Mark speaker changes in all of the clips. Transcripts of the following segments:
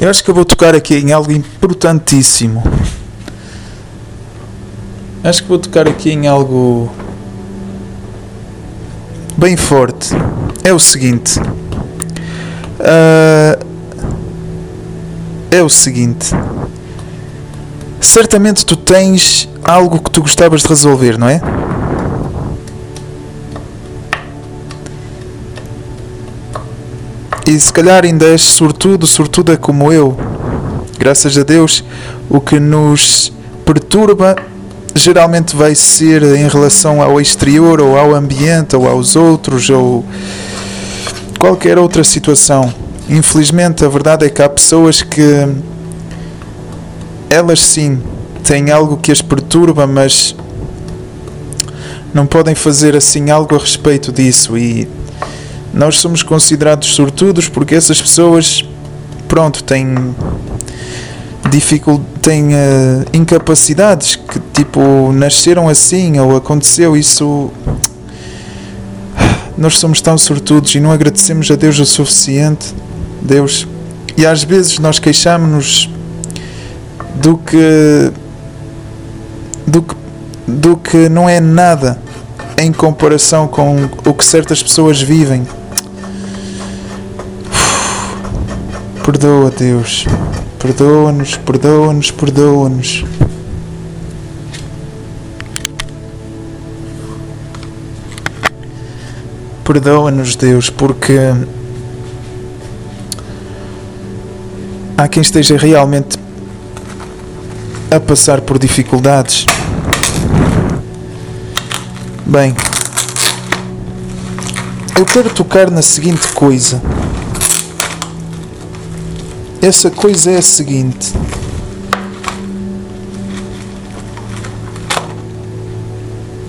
Speaker 1: Eu acho que eu vou tocar aqui em algo importantíssimo. Acho que vou tocar aqui em algo bem forte. É o seguinte. Uh, é o seguinte. Certamente tu tens algo que tu gostavas de resolver, não é? E se calhar ainda és sortudo, sortuda como eu. Graças a Deus, o que nos perturba geralmente vai ser em relação ao exterior, ou ao ambiente, ou aos outros, ou qualquer outra situação. Infelizmente, a verdade é que há pessoas que elas sim têm algo que as perturba, mas não podem fazer assim algo a respeito disso e nós somos considerados sortudos porque essas pessoas, pronto, têm têm uh, incapacidades que tipo nasceram assim ou aconteceu isso. Nós somos tão sortudos e não agradecemos a Deus o suficiente Deus. E às vezes nós queixamos-nos do que do que do que não é nada em comparação com o que certas pessoas vivem Perdoa, Deus. Perdoa-nos, perdoa-nos, perdoa-nos. Perdoa-nos, Deus, porque há quem esteja realmente a passar por dificuldades. Bem, eu quero tocar na seguinte coisa. Essa coisa é a seguinte.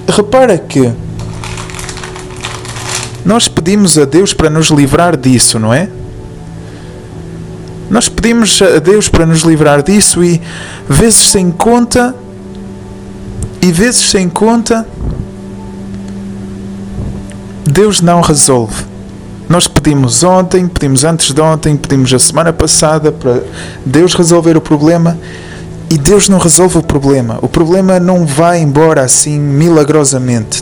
Speaker 1: Repara que nós pedimos a Deus para nos livrar disso, não é? Nós pedimos a Deus para nos livrar disso e vezes sem conta e vezes sem conta Deus não resolve. Nós pedimos ontem, pedimos antes de ontem, pedimos a semana passada para Deus resolver o problema e Deus não resolve o problema. O problema não vai embora assim milagrosamente.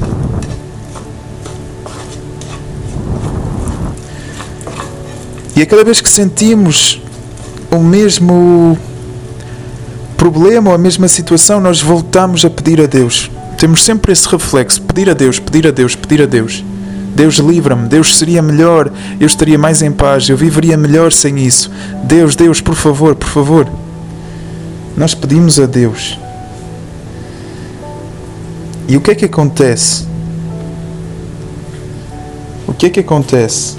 Speaker 1: E a cada vez que sentimos o mesmo problema ou a mesma situação, nós voltamos a pedir a Deus. Temos sempre esse reflexo: pedir a Deus, pedir a Deus, pedir a Deus. Deus livra-me, Deus seria melhor, eu estaria mais em paz, eu viveria melhor sem isso. Deus, Deus, por favor, por favor. Nós pedimos a Deus. E o que é que acontece? O que é que acontece?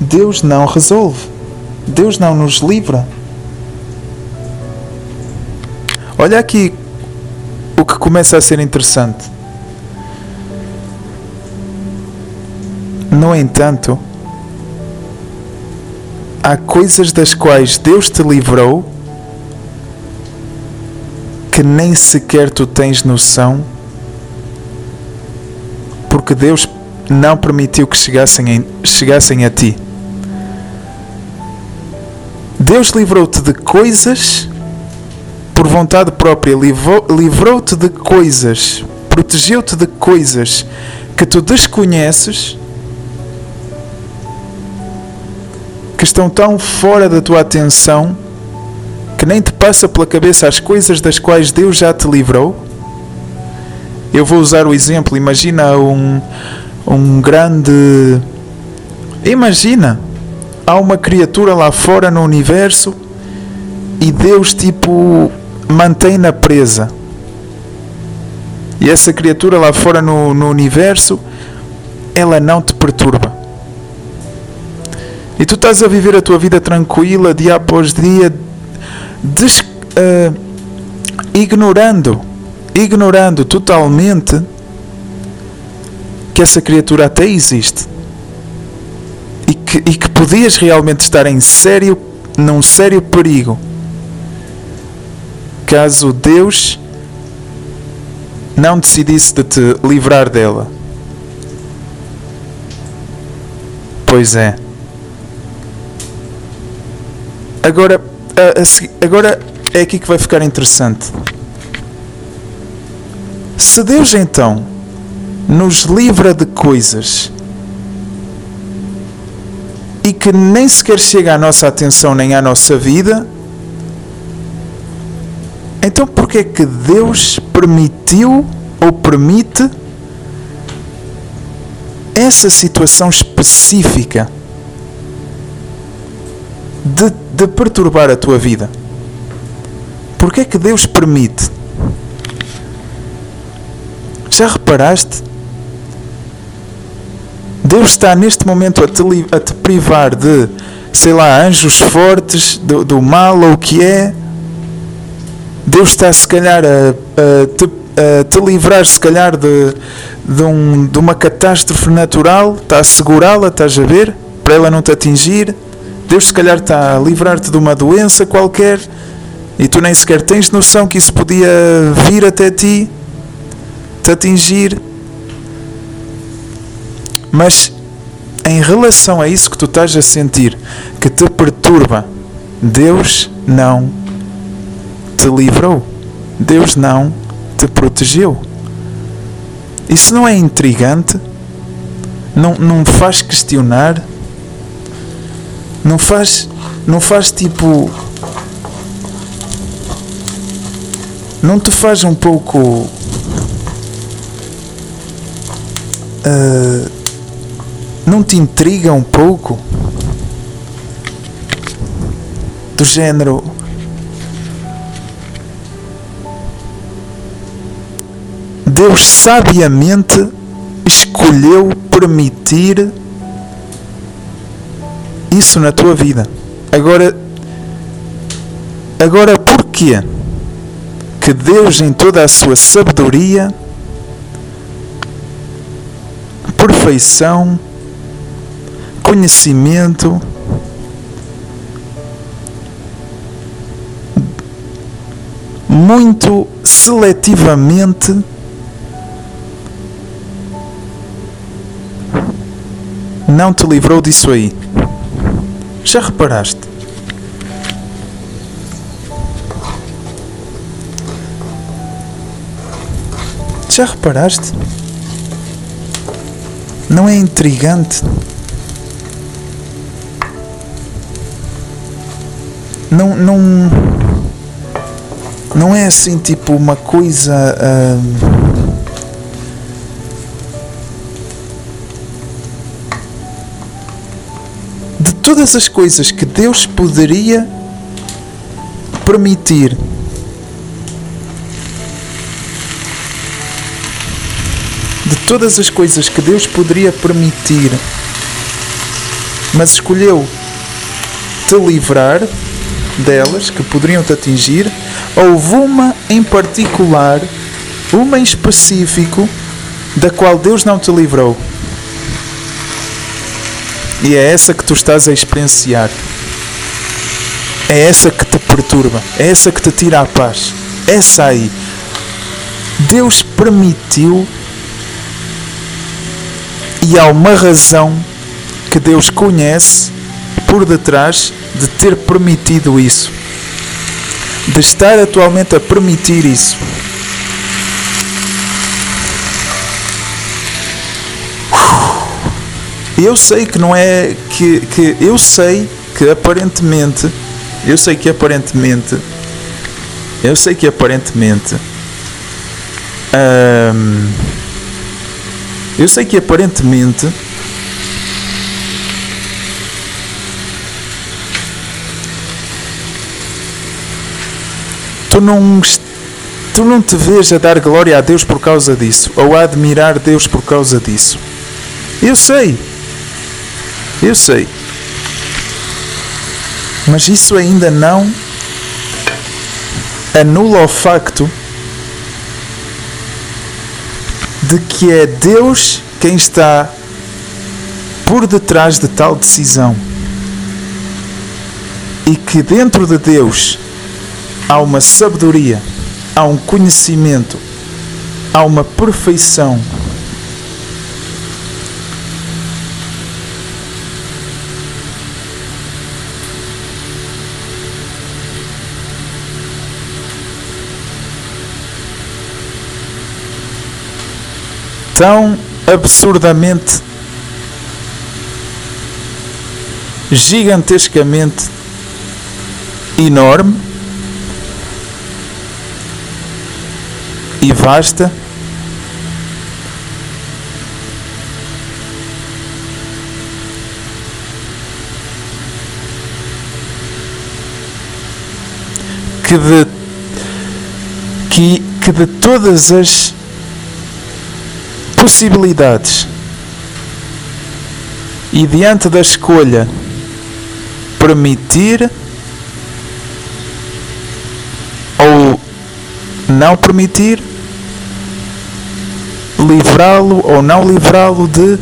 Speaker 1: Deus não resolve. Deus não nos livra. Olha aqui o que começa a ser interessante. No entanto, há coisas das quais Deus te livrou que nem sequer tu tens noção, porque Deus não permitiu que chegassem, chegassem a ti. Deus livrou-te de coisas por vontade própria, livrou-te de coisas, protegeu-te de coisas que tu desconheces, que estão tão fora da tua atenção, que nem te passa pela cabeça as coisas das quais Deus já te livrou. Eu vou usar o exemplo, imagina um, um grande. Imagina, há uma criatura lá fora no universo e Deus, tipo, mantém-na presa. E essa criatura lá fora no, no universo, ela não te perturba. E tu estás a viver a tua vida tranquila, dia após dia, des, uh, ignorando, ignorando totalmente que essa criatura até existe. E que, e que podias realmente estar em sério, num sério perigo caso Deus não decidisse de te livrar dela. Pois é. Agora, agora é aqui que vai ficar interessante. Se Deus então nos livra de coisas e que nem sequer chega à nossa atenção nem à nossa vida, então porquê é que Deus permitiu ou permite essa situação específica de, de perturbar a tua vida? Porquê é que Deus permite? Já reparaste? Deus está neste momento a te, a te privar de, sei lá, anjos fortes, do, do mal ou o que é. Deus está, se calhar, a, a, te, a te livrar, se calhar, de, de, um, de uma catástrofe natural, está a segurá-la, estás a ver, para ela não te atingir. Deus, se calhar, está a livrar-te de uma doença qualquer e tu nem sequer tens noção que isso podia vir até ti, te atingir. Mas em relação a isso que tu estás a sentir, que te perturba, Deus não te livrou. Deus não te protegeu. Isso não é intrigante? Não, não faz questionar? Não faz, não faz tipo. Não te faz um pouco. Uh, não te intriga um pouco? Do género. Deus sabiamente escolheu permitir isso na tua vida. Agora, agora porquê que Deus em toda a sua sabedoria, perfeição, conhecimento, muito seletivamente não te livrou disso aí. Já reparaste? Já reparaste? Não é intrigante? Não, não, não é assim tipo uma coisa. Uh, todas as coisas que Deus poderia permitir. De todas as coisas que Deus poderia permitir, mas escolheu te livrar delas que poderiam te atingir, houve uma em particular, uma em específico, da qual Deus não te livrou. E é essa que tu estás a experienciar. É essa que te perturba. É essa que te tira a paz. Essa aí. Deus permitiu e há uma razão que Deus conhece por detrás de ter permitido isso. De estar atualmente a permitir isso. Eu sei que não é que, que eu sei que aparentemente eu sei que aparentemente eu sei que aparentemente hum, eu sei que aparentemente tu não, tu não te vês a dar glória a Deus por causa disso, ou a admirar Deus por causa disso. Eu sei, eu sei, mas isso ainda não anula o facto de que é Deus quem está por detrás de tal decisão. E que dentro de Deus há uma sabedoria, há um conhecimento, há uma perfeição. Tão absurdamente, gigantescamente enorme e vasta. Que de, que, que de todas as possibilidades e diante da escolha permitir ou não permitir, livrá-lo ou não livrá-lo de.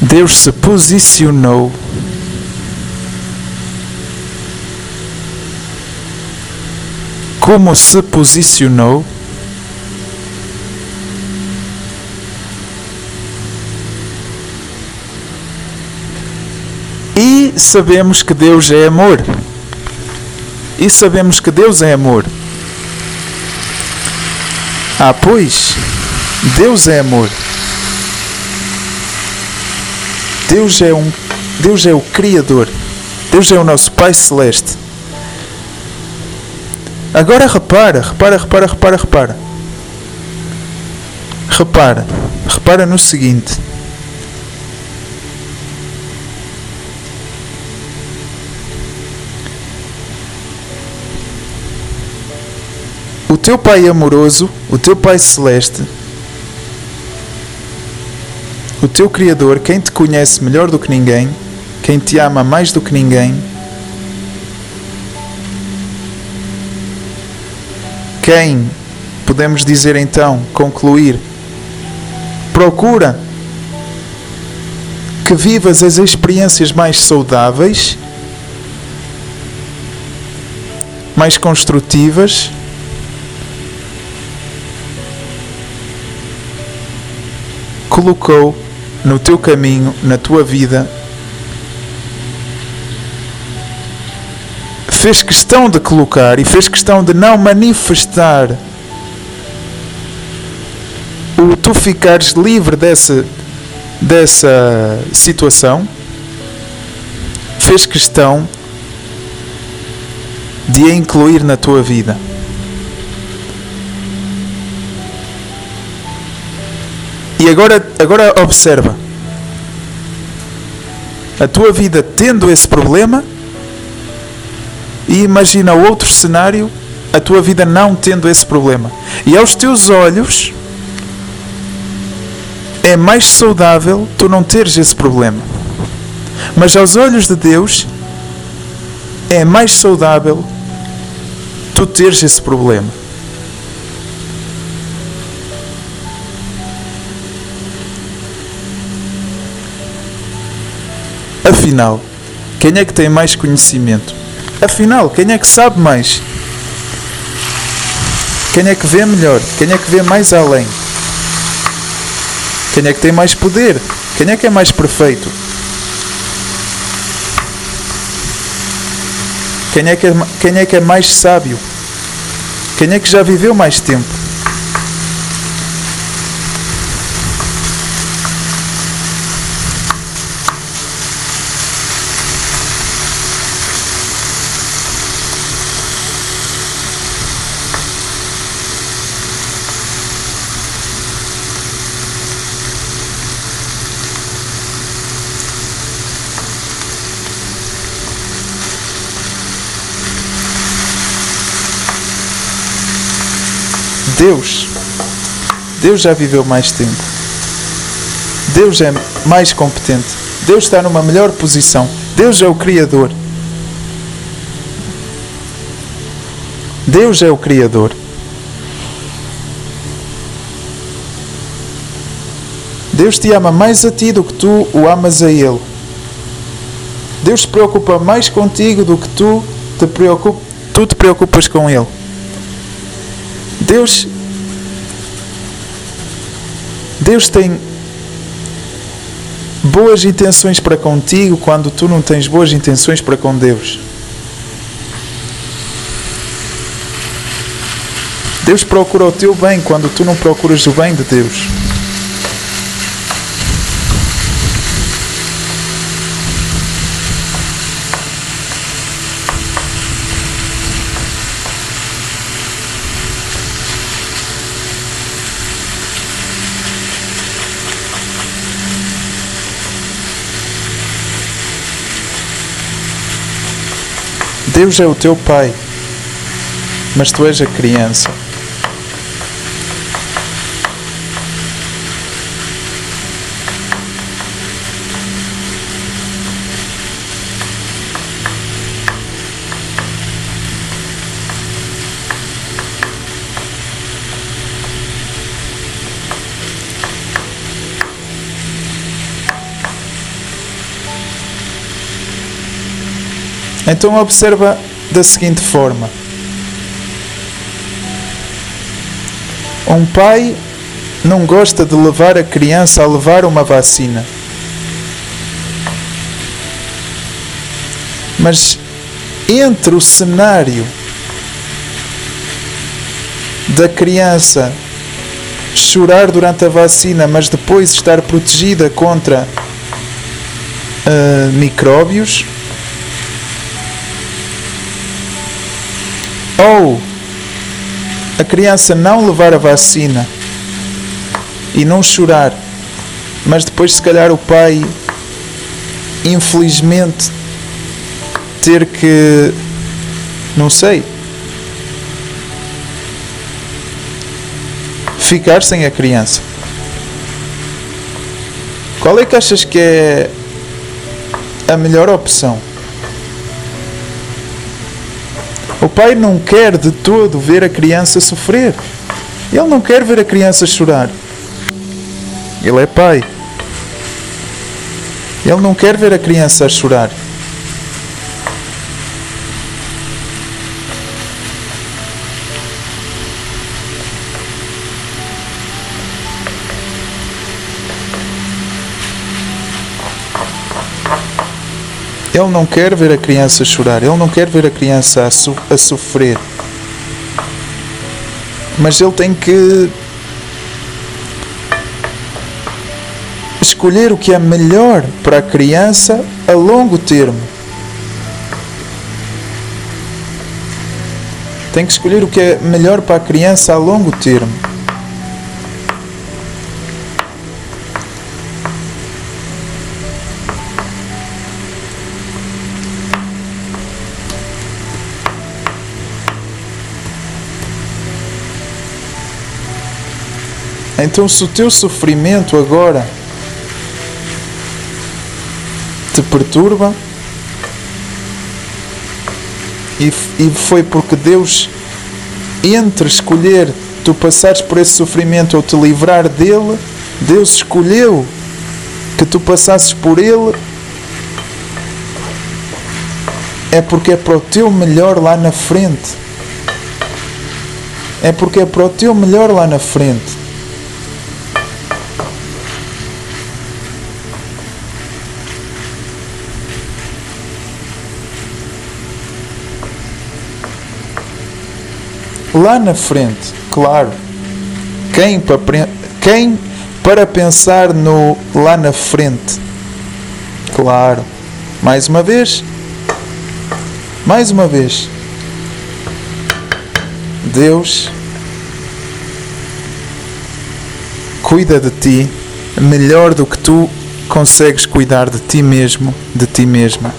Speaker 1: Deus se posicionou como se posicionou sabemos que Deus é amor e sabemos que Deus é amor. Ah, pois, Deus é amor. Deus é um Deus é o criador. Deus é o nosso Pai celeste. Agora repara, repara, repara, repara, repara. Repara, repara no seguinte. O teu Pai amoroso, o teu Pai celeste, o teu Criador, quem te conhece melhor do que ninguém, quem te ama mais do que ninguém, quem, podemos dizer então, concluir, procura que vivas as experiências mais saudáveis, mais construtivas colocou no teu caminho, na tua vida, fez questão de colocar e fez questão de não manifestar o tu ficares livre dessa, dessa situação, fez questão de a incluir na tua vida. E agora, agora observa. A tua vida tendo esse problema e imagina outro cenário, a tua vida não tendo esse problema. E aos teus olhos é mais saudável tu não teres esse problema. Mas aos olhos de Deus é mais saudável tu teres esse problema. Afinal, quem é que tem mais conhecimento? Afinal, quem é que sabe mais? Quem é que vê melhor? Quem é que vê mais além? Quem é que tem mais poder? Quem é que é mais perfeito? Quem é que é, quem é, que é mais sábio? Quem é que já viveu mais tempo? Deus, Deus já viveu mais tempo. Deus é mais competente. Deus está numa melhor posição. Deus é o Criador. Deus é o Criador. Deus te ama mais a ti do que tu o amas a Ele. Deus se preocupa mais contigo do que tu te, preocup, tu te preocupas com Ele. Deus Deus tem boas intenções para contigo quando tu não tens boas intenções para com Deus. Deus procura o teu bem quando tu não procuras o bem de Deus. Deus é o teu pai, mas tu és a criança. Então observa da seguinte forma: um pai não gosta de levar a criança a levar uma vacina. Mas entre o cenário da criança chorar durante a vacina, mas depois estar protegida contra uh, micróbios, ou a criança não levar a vacina e não chorar, mas depois, se calhar, o pai, infelizmente, ter que. Não sei. Ficar sem a criança. Qual é que achas que é a melhor opção? O pai não quer de todo ver a criança sofrer. Ele não quer ver a criança chorar. Ele é pai. Ele não quer ver a criança chorar. Ele não quer ver a criança chorar, ele não quer ver a criança a, so a sofrer. Mas ele tem que escolher o que é melhor para a criança a longo termo. Tem que escolher o que é melhor para a criança a longo termo. Então, se o teu sofrimento agora te perturba, e, e foi porque Deus, entre escolher tu passares por esse sofrimento ou te livrar dele, Deus escolheu que tu passasses por ele, é porque é para o teu melhor lá na frente. É porque é para o teu melhor lá na frente. Lá na frente, claro, quem para, quem para pensar no lá na frente, claro, mais uma vez, mais uma vez, Deus cuida de ti melhor do que tu consegues cuidar de ti mesmo, de ti mesma.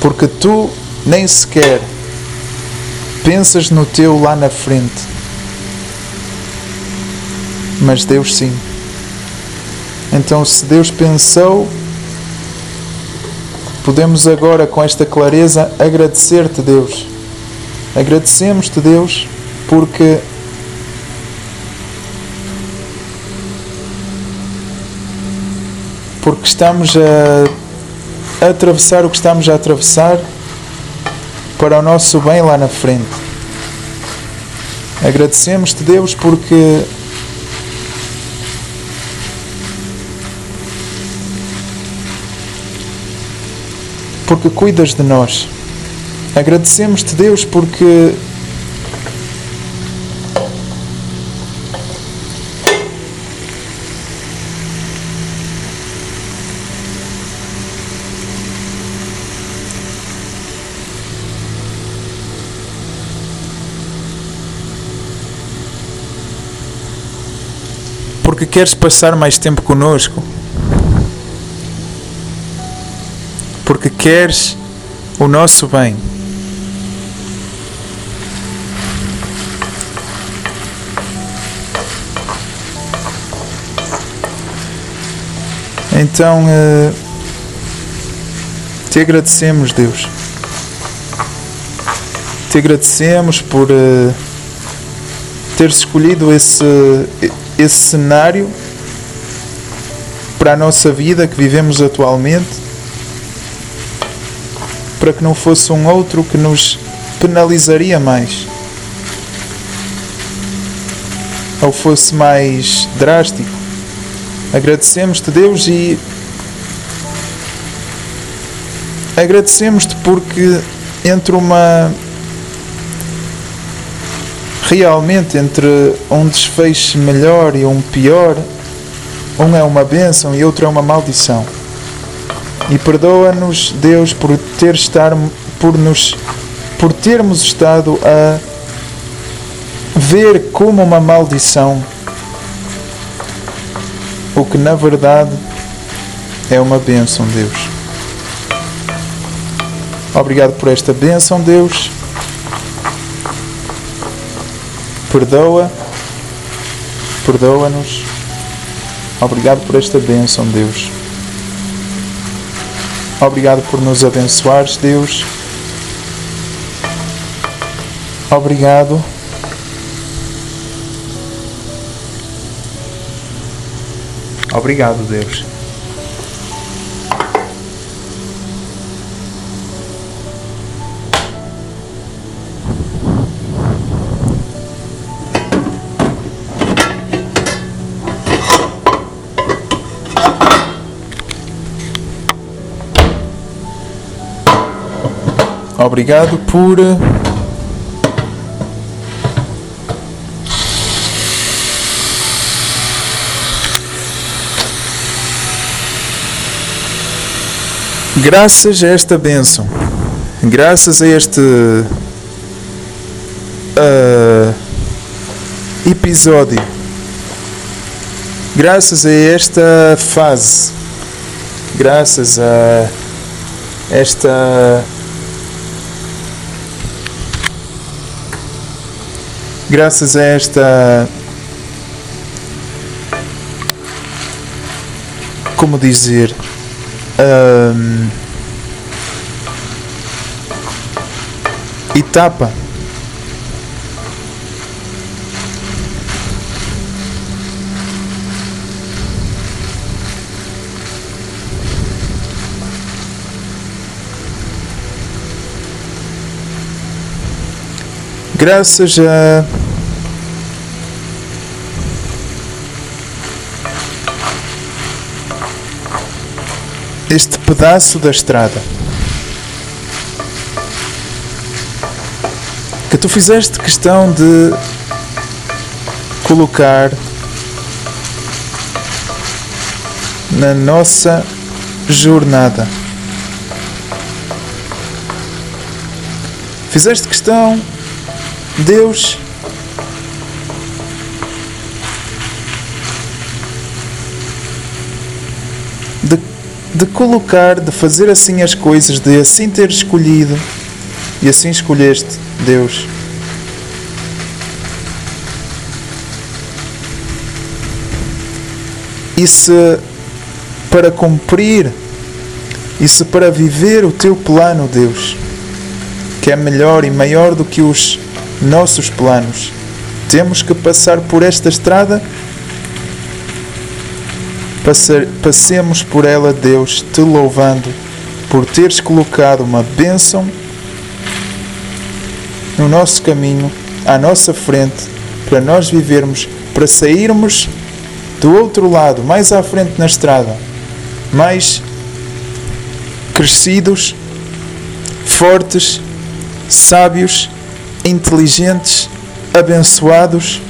Speaker 1: Porque tu nem sequer pensas no teu lá na frente. Mas Deus sim. Então, se Deus pensou, podemos agora, com esta clareza, agradecer-te, Deus. Agradecemos-te, Deus, porque porque estamos a, atravessar o que estamos a atravessar para o nosso bem lá na frente. Agradecemos-te, Deus, porque porque cuidas de nós. Agradecemos-te, Deus, porque porque queres passar mais tempo conosco, porque queres o nosso bem. Então, uh, te agradecemos, Deus. Te agradecemos por uh, ter escolhido esse, esse cenário para a nossa vida que vivemos atualmente, para que não fosse um outro que nos penalizaria mais, ou fosse mais drástico. Agradecemos-te, Deus, e agradecemos-te porque entre uma realmente entre um desfecho melhor e um pior, um é uma bênção e outro é uma maldição. E perdoa-nos, Deus, por ter estar, por nos por termos estado a ver como uma maldição o que na verdade é uma bênção, Deus. Obrigado por esta bênção, Deus. Perdoa, perdoa-nos. Obrigado por esta bênção, Deus. Obrigado por nos abençoares, Deus. Obrigado. Obrigado, Deus. Obrigado por Graças a esta bênção, graças a este uh, episódio, graças a esta fase, graças a esta graças a esta como dizer um, etapa graças a este pedaço da estrada que tu fizeste questão de colocar na nossa jornada. Fizeste questão, Deus, de colocar, de fazer assim as coisas, de assim ter escolhido e assim escolheste, Deus. E se para cumprir, e se para viver o teu plano, Deus, que é melhor e maior do que os nossos planos, temos que passar por esta estrada passemos por ela, Deus, te louvando por teres colocado uma bênção no nosso caminho, à nossa frente, para nós vivermos, para sairmos do outro lado, mais à frente na estrada, mais crescidos, fortes sábios, inteligentes, abençoados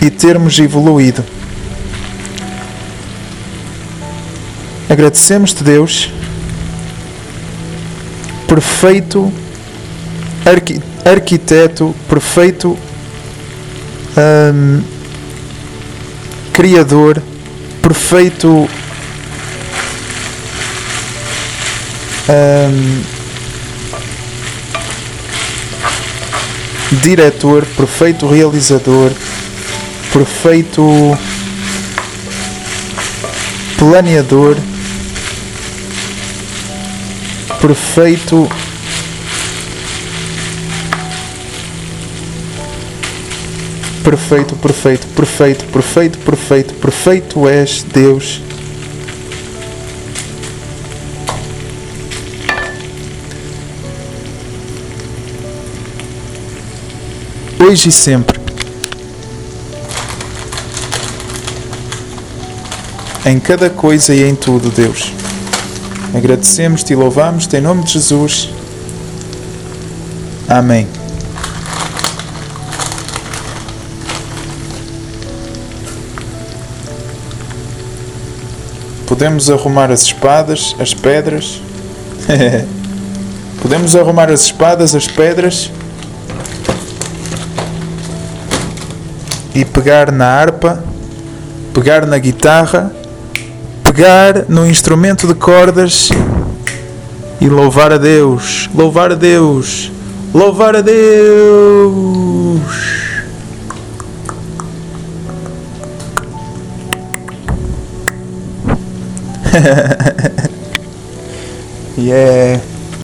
Speaker 1: e termos evoluído. Agradecemos-te, Deus, perfeito arqui arquiteto, perfeito hum, criador, perfeito hum, diretor, perfeito realizador, perfeito planeador, perfeito perfeito, perfeito, perfeito, perfeito, perfeito, perfeito és Deus. Hoje e sempre. Em cada coisa e em tudo, Deus. Agradecemos-te e louvamos-te em nome de Jesus. Amém. Podemos arrumar as espadas, as pedras. Podemos arrumar as espadas, as pedras. E pegar na harpa, pegar na guitarra, pegar no instrumento de cordas e louvar a Deus, louvar a Deus, louvar a Deus. yeah.